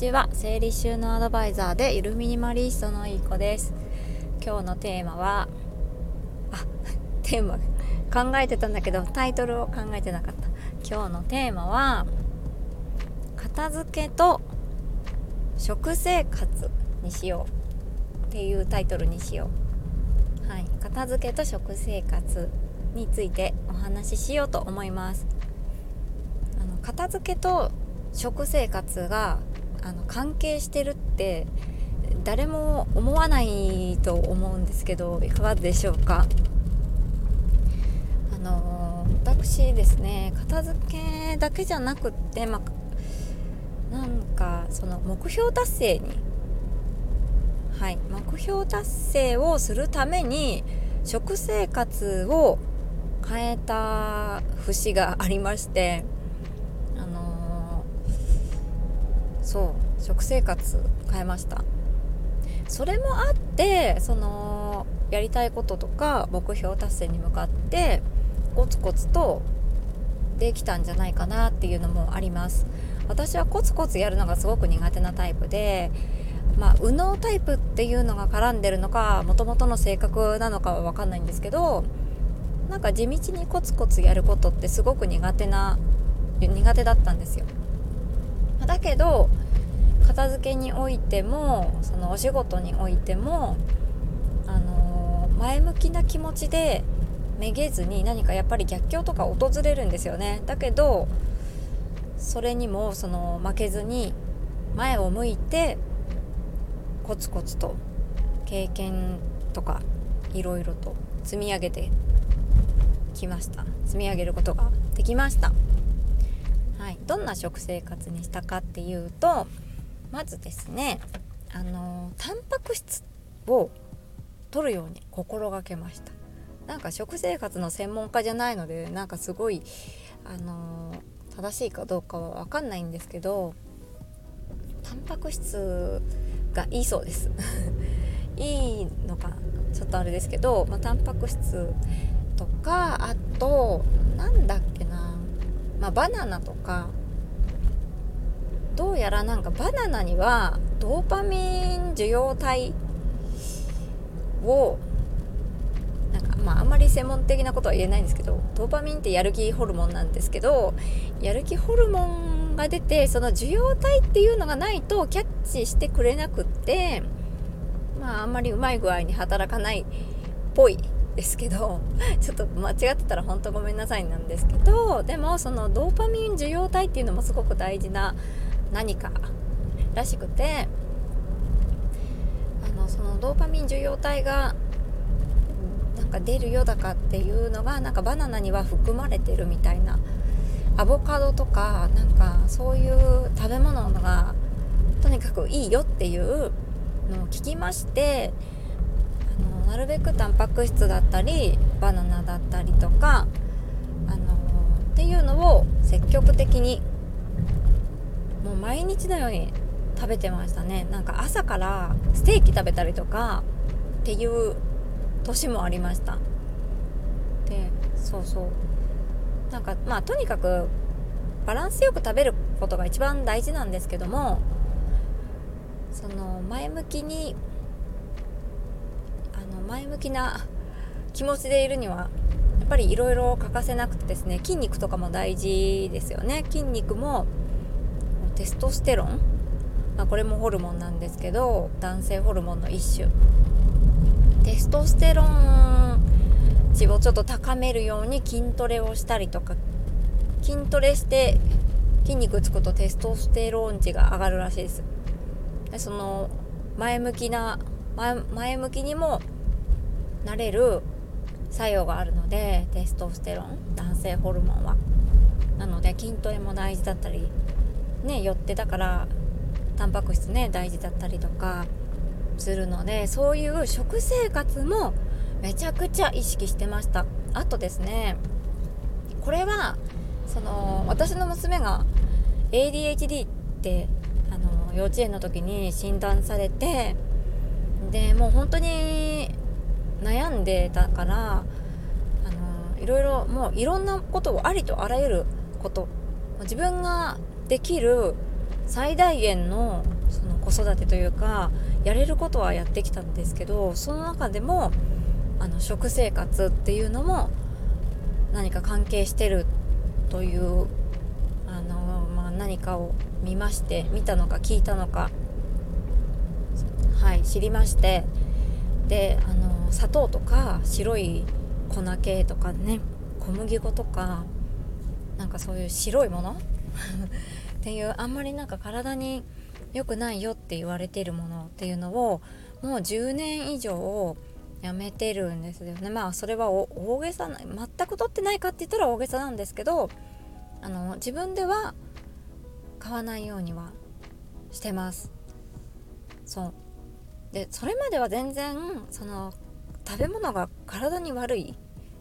ちは。整理収納アドバイザーでイルミニマリストのいい子です。今日のテーマはあ テーマ考えてたんだけどタイトルを考えてなかった。今日のテーマは片付けと食生活にしようっていうタイトルにしよう。はい。片付けと食生活についてお話ししようと思います。あの片付けと食生活があの関係してるって誰も思わないと思うんですけどいかがでしょうか？あの私ですね片付けだけじゃなくって、ま、なんかその目標達成にはい目標達成をするために食生活を変えた節がありましてそう食生活変えました。それもあってそのやりたいこととか目標達成に向かってコツコツとできたんじゃないかなっていうのもあります。私はコツコツやるのがすごく苦手なタイプでまあ右脳タイプっていうのが絡んでるのかもともとの性格なのかは分かんないんですけどなんか地道にコツコツやることってすごく苦手な苦手だったんですよ。だけど片付けにおいてもそのお仕事においても、あのー、前向きな気持ちでめげずに何かやっぱり逆境とか訪れるんですよね。だけどそれにもその負けずに前を向いてコツコツと経験とかいろいろと積み上げてきました。積み上げることができました。どんな食生活にしたかっていうとまずですねあのタンパク質を取るように心がけました。なんか食生活の専門家じゃないのでなんかすごいあの正しいかどうかは分かんないんですけどタンパク質がいいそうです。いいのかちょっとあれですけど、まあ、タンパク質とかあとなんだっけ、まあ、バナナとかどうやらなんかバナナにはドーパミン受容体をなんかまああんまり専門的なことは言えないんですけどドーパミンってやる気ホルモンなんですけどやる気ホルモンが出てその受容体っていうのがないとキャッチしてくれなくってまああんまりうまい具合に働かないっぽいですけど ちょっと間違ってたら本当ごめんなさいなんですけどでもそのドーパミン受容体っていうのもすごく大事な何からしくてあのそのドーパミン受容体がなんか出るよだかっていうのがなんかバナナには含まれてるみたいなアボカドとかなんかそういう食べ物がとにかくいいよっていうのを聞きましてなるべくタンパク質だったりバナナだったりとかあのっていうのを積極的にもう毎日のように食べてましたね。なんか朝からステーキ食べたりとかっていう年もありました。でそうそう。なんかまあとにかくバランスよく食べることが一番大事なんですけどもその前向きに前向きな気持ちでいるにはやっぱりいろいろ欠かせなくてですね筋肉とかも大事ですよね。筋肉もテストステロン、まあ、これもホルモンなんですけど男性ホルモンの一種。テストステロン値をちょっと高めるように筋トレをしたりとか筋トレして筋肉つくとテストステロン値が上がるらしいです。でその前向きな前向きにもなれる作用があるのでテストステロン男性ホルモンは。なので筋トレも大事だったりねよってだからタンパク質ね大事だったりとかするのでそういう食生活もめちゃくちゃ意識してました。あとですねこれはその私の娘が ADHD ってあの幼稚園の時に診断されてでもう本当に悩んでたからあのいろいろもういろんなことをありとあらゆること自分ができる最大限のその子育てというかやれることはやってきたんですけどその中でもあの食生活っていうのも何か関係してるというあの、まあ、何かを見まして見たのか聞いたのかはい知りましてであの砂糖とか白い粉系とかね小麦粉とかなんかそういう白いもの？っていうあんまりなんか体に良くないよって言われてるものっていうのをもう10年以上やめてるんですよね。まあそれは大げさな全く取ってないかって言ったら大げさなんですけどあの自分では買わないようにはしてます。そう。でそれまでは全然その食べ物が体に悪い。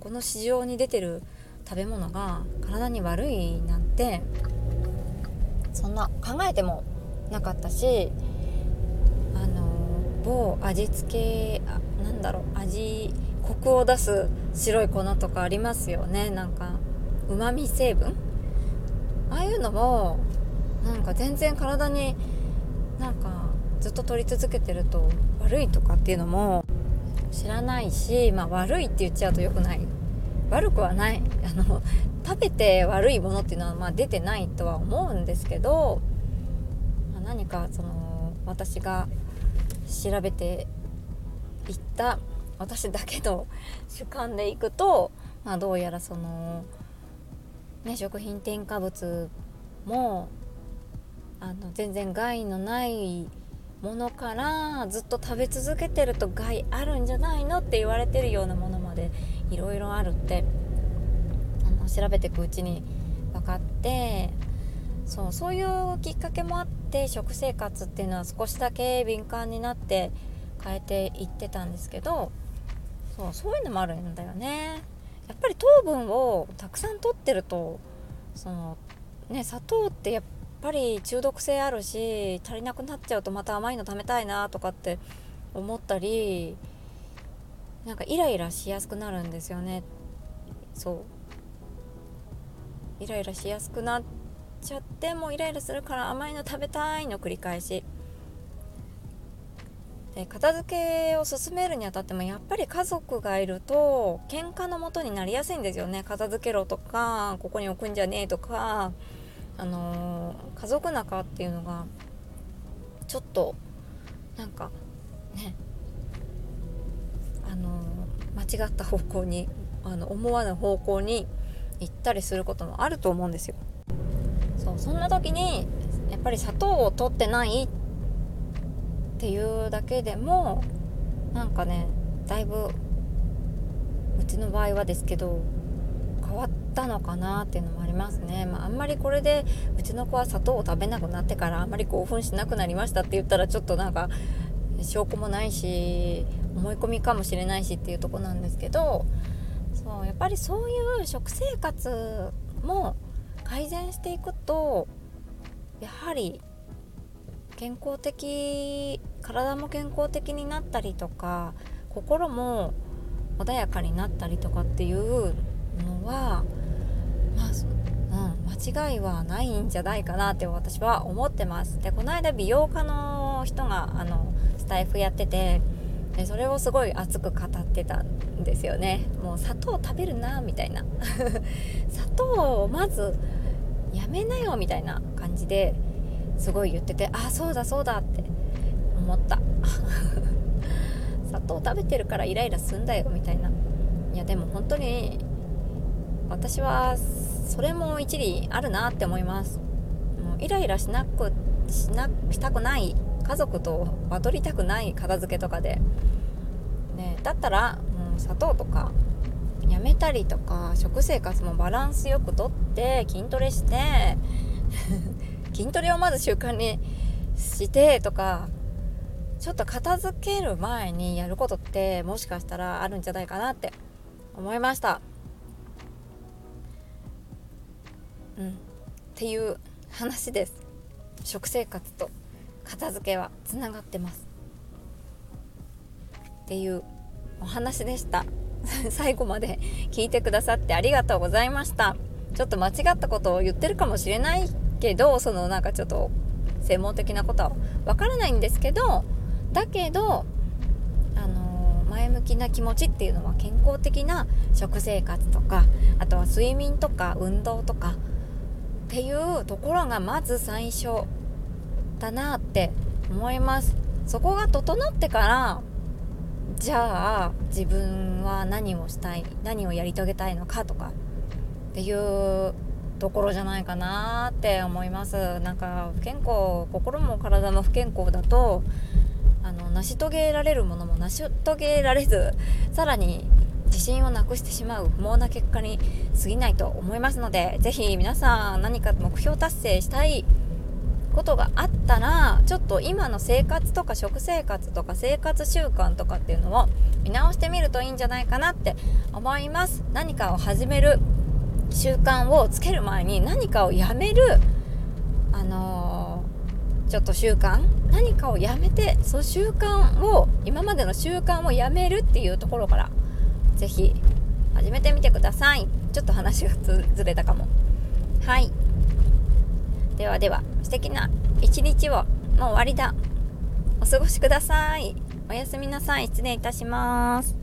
この市場に出てる食べ物が体に悪いなんてそんな考えてもなかったしあの某味付けなんだろう味コクを出す白い粉とかありますよね。なんかうまみ成分？ああいうのもなんか全然体になんかずっと取り続けてると悪いとかっていうのも知らないし、まあ、悪いって言っちゃうと良くない。悪くはない。あの食べて悪いものっていうのはまあ出てないとは思うんですけど、まあ、何かその私が調べていった私だけの 主観でいくと、まあ、どうやらその、ね、食品添加物もあの全然害のないものからずっと食べ続けてると害あるんじゃないのって言われてるようなものまでいろいろあるってあの調べていくうちに分かってそうそういうきっかけもあって食生活っていうのは少しだけ敏感になって変えていってたんですけどそうそういうのもあるんだよね。やっぱり糖分をたくさん取ってるとそのね砂糖ってやっぱり中毒性あるし足りなくなっちゃうとまた甘いの食べたいなとかって思ったりなんかイライラしやすくなるんですよね。そう。イライラしやすくなっちゃってもうイライラするから甘いの食べたいの繰り返し。で片付けを進めるにあたってもやっぱり家族がいると喧嘩のもとになりやすいんですよね。片付けろとかここに置くんじゃねえとか。あのー、家族仲っていうのがちょっとなんかねあのー、間違った方向にあの思わぬ方向に行ったりすることもあると思うんですよ。そうそんな時にやっぱり砂糖を取ってないっていうだけでもなんかねだいぶうちの場合はですけどたのかなっていうのもありますね、まあ、あんまりこれでうちの子は砂糖を食べなくなってからあんまり興奮しなくなりましたって言ったらちょっとなんか証拠もないし思い込みかもしれないしっていうとこなんですけどそうやっぱりそういう食生活も改善していくとやはり健康的体も健康的になったりとか心も穏やかになったりとかっていうのはまあ、うん、間違いはないんじゃないかなって私は思ってます。でこの間美容家の人があのスタイフやっててでそれをすごい熱く語ってたんですよね。もう砂糖食べるなみたいな。砂糖をまずやめなよみたいな感じですごい言っててあそうだそうだって思った。砂糖食べてるからイライラすんだよみたいな。いやでも本当に私はそれも一理あるなって思います。もうイライラしなくしなしたくない家族とバトりたくない片付けとかで、ね、だったらもう砂糖とかやめたりとか食生活もバランスよくとって筋トレして 筋トレをまず習慣にしてとかちょっと片付ける前にやることってもしかしたらあるんじゃないかなって思いました。うん。っていう話です。食生活と片付けはつながってます。っていうお話でした。最後まで聞いてくださってありがとうございました。ちょっと間違ったことを言ってるかもしれないけどそのなんかちょっと専門的なことはわからないんですけどだけどあの前向きな気持ちっていうのは健康的な食生活とかあとは睡眠とか運動とかっていうところがまず最初だなって思います。そこが整ってからじゃあ自分は何をしたい何をやり遂げたいのかとかっていうところじゃないかなって思います。なんか不健康心も体も不健康だとあの成し遂げられるものも成し遂げられずさらに自信をなくしてしまう不毛な結果に過ぎないと思いますので是非皆さん何か目標達成したいことがあったらちょっと今の生活とか食生活とか生活習慣とかっていうのを見直してみるといいんじゃないかなって思います。何かを始める習慣をつける前に何かをやめるあのー、ちょっと習慣何かをやめてその習慣を今までの習慣をやめるっていうところから是非始めてみてください。ちょっと話がずれたかも。はい。ではでは素敵な一日をもう終わりだ。お過ごしください。おやすみなさい。失礼いたします。